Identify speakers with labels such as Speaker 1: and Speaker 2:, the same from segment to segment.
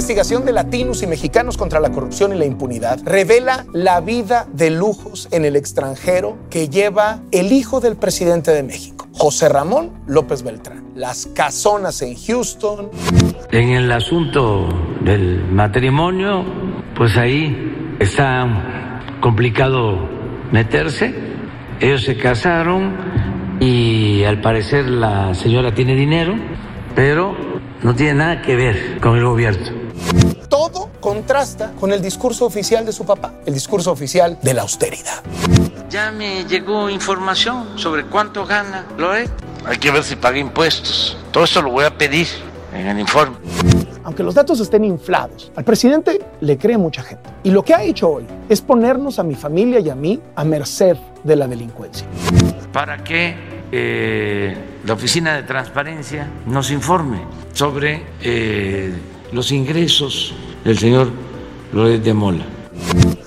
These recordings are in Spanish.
Speaker 1: investigación de latinos y mexicanos contra la corrupción y la impunidad revela la vida de lujos en el extranjero que lleva el hijo del presidente de México, José Ramón López Beltrán. Las casonas en Houston.
Speaker 2: En el asunto del matrimonio, pues ahí está complicado meterse. Ellos se casaron y al parecer la señora tiene dinero, pero no tiene nada que ver con el gobierno.
Speaker 1: Todo contrasta con el discurso oficial de su papá, el discurso oficial de la austeridad.
Speaker 2: Ya me llegó información sobre cuánto gana Loret. Hay que ver si paga impuestos. Todo eso lo voy a pedir en el informe.
Speaker 1: Aunque los datos estén inflados, al presidente le cree mucha gente. Y lo que ha hecho hoy es ponernos a mi familia y a mí a merced de la delincuencia.
Speaker 2: Para que eh, la Oficina de Transparencia nos informe sobre eh, los ingresos del señor Loret de Mola.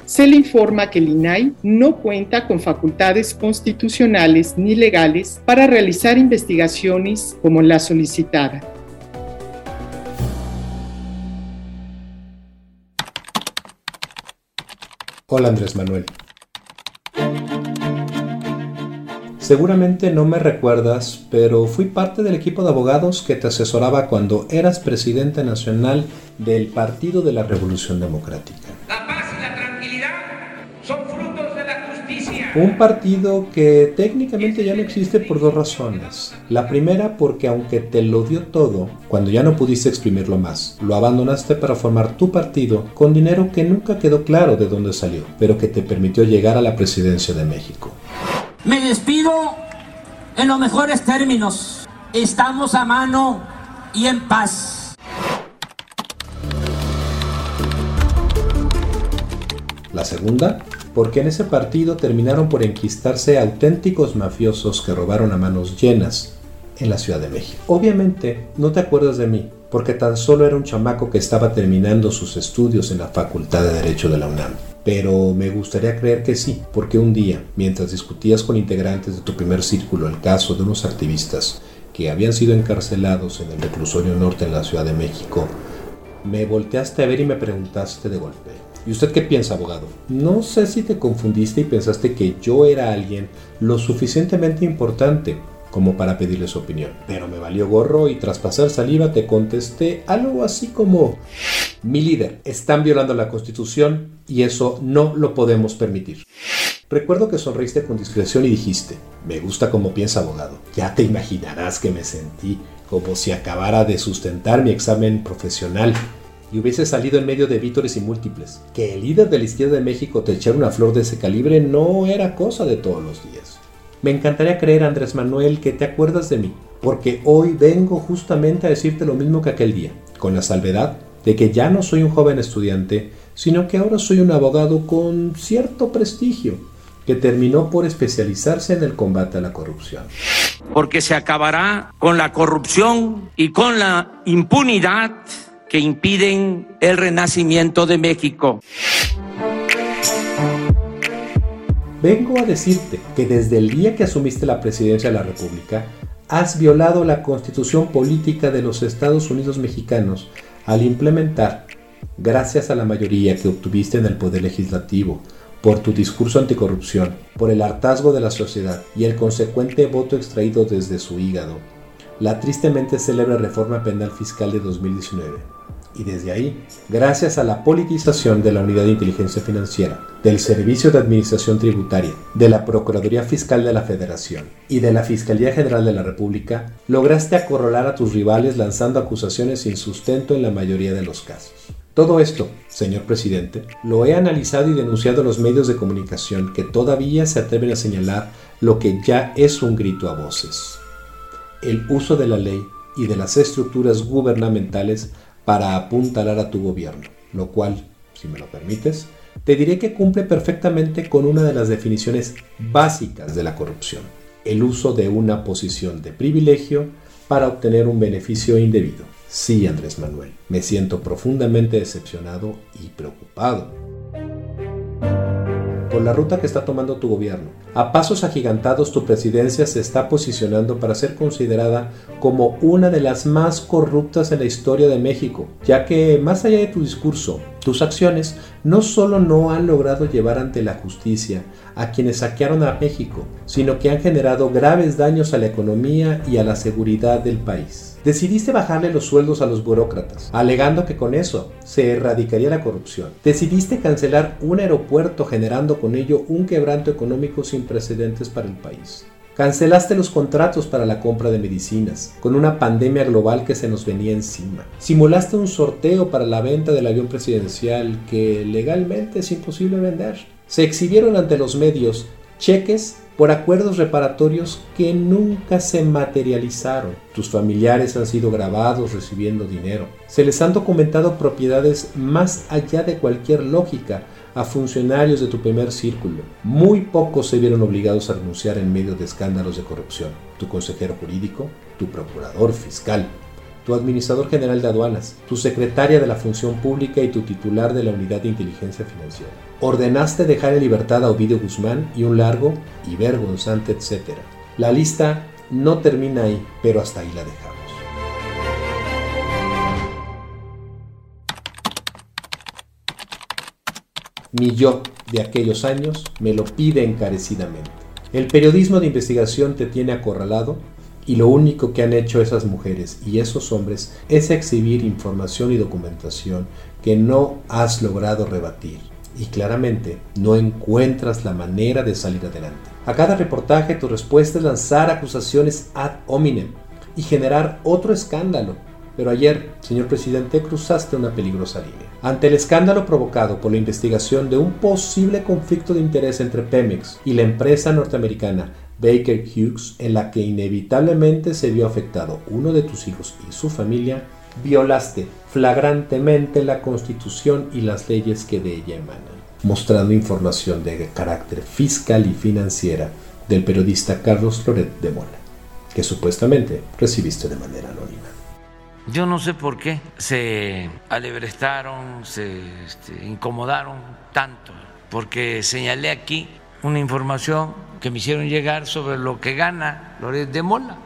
Speaker 3: Se le informa que el INAI no cuenta con facultades constitucionales ni legales para realizar investigaciones como la solicitada.
Speaker 4: Hola Andrés Manuel. Seguramente no me recuerdas, pero fui parte del equipo de abogados que te asesoraba cuando eras presidente nacional del Partido de la Revolución Democrática.
Speaker 5: La paz y la tranquilidad son frutos de la justicia.
Speaker 4: Un partido que técnicamente ya no existe por dos razones. La primera porque aunque te lo dio todo, cuando ya no pudiste exprimirlo más, lo abandonaste para formar tu partido con dinero que nunca quedó claro de dónde salió, pero que te permitió llegar a la presidencia de México.
Speaker 6: Me despido en los mejores términos. Estamos a mano y en paz.
Speaker 4: La segunda, porque en ese partido terminaron por enquistarse auténticos mafiosos que robaron a manos llenas en la Ciudad de México. Obviamente no te acuerdas de mí, porque tan solo era un chamaco que estaba terminando sus estudios en la Facultad de Derecho de la UNAM. Pero me gustaría creer que sí, porque un día, mientras discutías con integrantes de tu primer círculo el caso de unos activistas que habían sido encarcelados en el reclusorio norte en la Ciudad de México, me volteaste a ver y me preguntaste de golpe. ¿Y usted qué piensa, abogado? No sé si te confundiste y pensaste que yo era alguien lo suficientemente importante como para pedirle su opinión. Pero me valió gorro y tras pasar saliva te contesté algo así como, mi líder, están violando la constitución y eso no lo podemos permitir. Recuerdo que sonreíste con discreción y dijiste, me gusta como piensa abogado. Ya te imaginarás que me sentí como si acabara de sustentar mi examen profesional y hubiese salido en medio de vítores y múltiples. Que el líder de la izquierda de México te echara una flor de ese calibre no era cosa de todos los días. Me encantaría creer, Andrés Manuel, que te acuerdas de mí, porque hoy vengo justamente a decirte lo mismo que aquel día, con la salvedad de que ya no soy un joven estudiante, sino que ahora soy un abogado con cierto prestigio, que terminó por especializarse en el combate a la corrupción.
Speaker 2: Porque se acabará con la corrupción y con la impunidad que impiden el renacimiento de México.
Speaker 4: Vengo a decirte que desde el día que asumiste la presidencia de la República, has violado la constitución política de los Estados Unidos mexicanos al implementar, gracias a la mayoría que obtuviste en el Poder Legislativo, por tu discurso anticorrupción, por el hartazgo de la sociedad y el consecuente voto extraído desde su hígado, la tristemente célebre reforma penal fiscal de 2019 y desde ahí, gracias a la politización de la Unidad de Inteligencia Financiera, del Servicio de Administración Tributaria, de la Procuraduría Fiscal de la Federación y de la Fiscalía General de la República, lograste acorralar a tus rivales lanzando acusaciones sin sustento en la mayoría de los casos. Todo esto, señor presidente, lo he analizado y denunciado en los medios de comunicación que todavía se atreven a señalar lo que ya es un grito a voces. El uso de la ley y de las estructuras gubernamentales para apuntalar a tu gobierno, lo cual, si me lo permites, te diré que cumple perfectamente con una de las definiciones básicas de la corrupción, el uso de una posición de privilegio para obtener un beneficio indebido. Sí, Andrés Manuel, me siento profundamente decepcionado y preocupado. Por la ruta que está tomando tu gobierno. A pasos agigantados tu presidencia se está posicionando para ser considerada como una de las más corruptas en la historia de México, ya que más allá de tu discurso, tus acciones no solo no han logrado llevar ante la justicia a quienes saquearon a México, sino que han generado graves daños a la economía y a la seguridad del país. Decidiste bajarle los sueldos a los burócratas, alegando que con eso se erradicaría la corrupción. Decidiste cancelar un aeropuerto generando con ello un quebranto económico sin precedentes para el país. Cancelaste los contratos para la compra de medicinas, con una pandemia global que se nos venía encima. Simulaste un sorteo para la venta del avión presidencial que legalmente es imposible vender. Se exhibieron ante los medios cheques por acuerdos reparatorios que nunca se materializaron. Tus familiares han sido grabados recibiendo dinero. Se les han documentado propiedades más allá de cualquier lógica a funcionarios de tu primer círculo. Muy pocos se vieron obligados a renunciar en medio de escándalos de corrupción. Tu consejero jurídico, tu procurador fiscal, tu administrador general de aduanas, tu secretaria de la función pública y tu titular de la unidad de inteligencia financiera. Ordenaste dejar en libertad a Ovidio Guzmán y un largo y vergonzante etcétera. La lista no termina ahí, pero hasta ahí la dejamos. Mi yo de aquellos años me lo pide encarecidamente. El periodismo de investigación te tiene acorralado y lo único que han hecho esas mujeres y esos hombres es exhibir información y documentación que no has logrado rebatir. Y claramente no encuentras la manera de salir adelante. A cada reportaje tu respuesta es lanzar acusaciones ad hominem y generar otro escándalo. Pero ayer, señor presidente, cruzaste una peligrosa línea. Ante el escándalo provocado por la investigación de un posible conflicto de interés entre Pemex y la empresa norteamericana Baker Hughes, en la que inevitablemente se vio afectado uno de tus hijos y su familia, violaste flagrantemente la Constitución y las leyes que de ella emanan, mostrando información de carácter fiscal y financiera del periodista Carlos Floret de Mola, que supuestamente recibiste de manera anónima.
Speaker 2: Yo no sé por qué se alebrestaron, se este, incomodaron tanto, porque señalé aquí una información que me hicieron llegar sobre lo que gana Loret de Mola.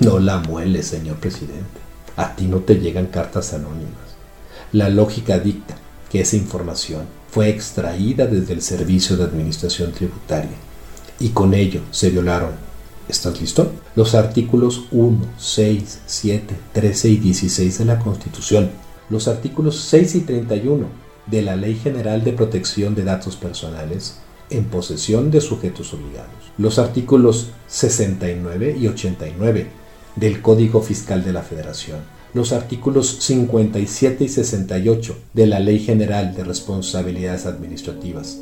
Speaker 4: No la muele, señor presidente. A ti no te llegan cartas anónimas. La lógica dicta que esa información fue extraída desde el Servicio de Administración Tributaria y con ello se violaron, ¿estás listo? Los artículos 1, 6, 7, 13 y 16 de la Constitución, los artículos 6 y 31 de la Ley General de Protección de Datos Personales en posesión de sujetos obligados. Los artículos 69 y 89 del Código Fiscal de la Federación. Los artículos 57 y 68 de la Ley General de Responsabilidades Administrativas.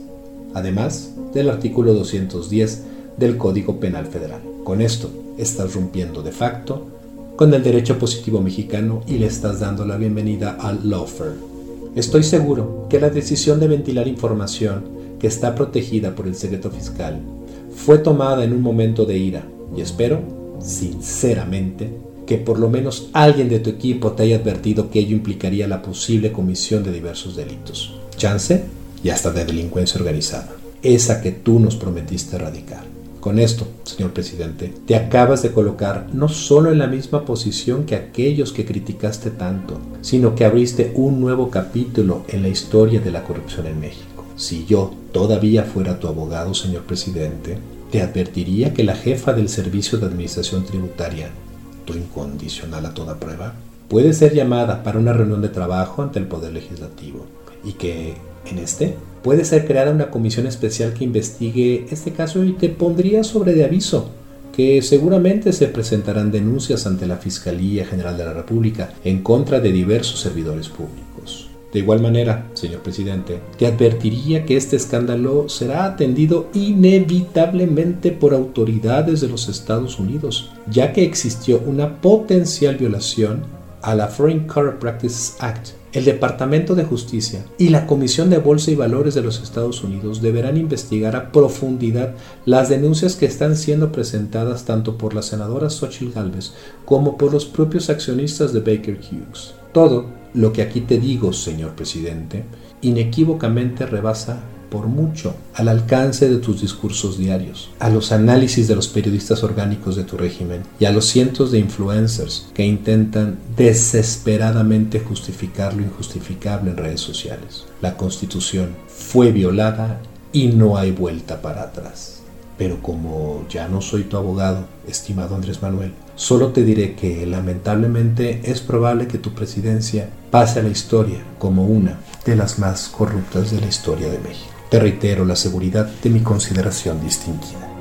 Speaker 4: Además del artículo 210 del Código Penal Federal. Con esto estás rompiendo de facto con el derecho positivo mexicano y le estás dando la bienvenida al lawfare. Estoy seguro que la decisión de ventilar información que está protegida por el secreto fiscal, fue tomada en un momento de ira y espero, sinceramente, que por lo menos alguien de tu equipo te haya advertido que ello implicaría la posible comisión de diversos delitos, chance y hasta de delincuencia organizada, esa que tú nos prometiste erradicar. Con esto, señor presidente, te acabas de colocar no solo en la misma posición que aquellos que criticaste tanto, sino que abriste un nuevo capítulo en la historia de la corrupción en México. Si yo todavía fuera tu abogado, señor presidente, te advertiría que la jefa del Servicio de Administración Tributaria, tu incondicional a toda prueba, puede ser llamada para una reunión de trabajo ante el Poder Legislativo y que, en este, puede ser creada una comisión especial que investigue este caso y te pondría sobre de aviso que seguramente se presentarán denuncias ante la Fiscalía General de la República en contra de diversos servidores públicos. De igual manera, señor presidente, te advertiría que este escándalo será atendido inevitablemente por autoridades de los Estados Unidos, ya que existió una potencial violación a la Foreign Corrupt Practices Act. El Departamento de Justicia y la Comisión de Bolsa y Valores de los Estados Unidos deberán investigar a profundidad las denuncias que están siendo presentadas tanto por la senadora Xochitl Gálvez como por los propios accionistas de Baker Hughes. Todo lo que aquí te digo, señor presidente, inequívocamente rebasa por mucho al alcance de tus discursos diarios, a los análisis de los periodistas orgánicos de tu régimen y a los cientos de influencers que intentan desesperadamente justificar lo injustificable en redes sociales. La constitución fue violada y no hay vuelta para atrás. Pero como ya no soy tu abogado, estimado Andrés Manuel, solo te diré que lamentablemente es probable que tu presidencia pase a la historia como una de las más corruptas de la historia de México. Te reitero la seguridad de mi consideración distinguida.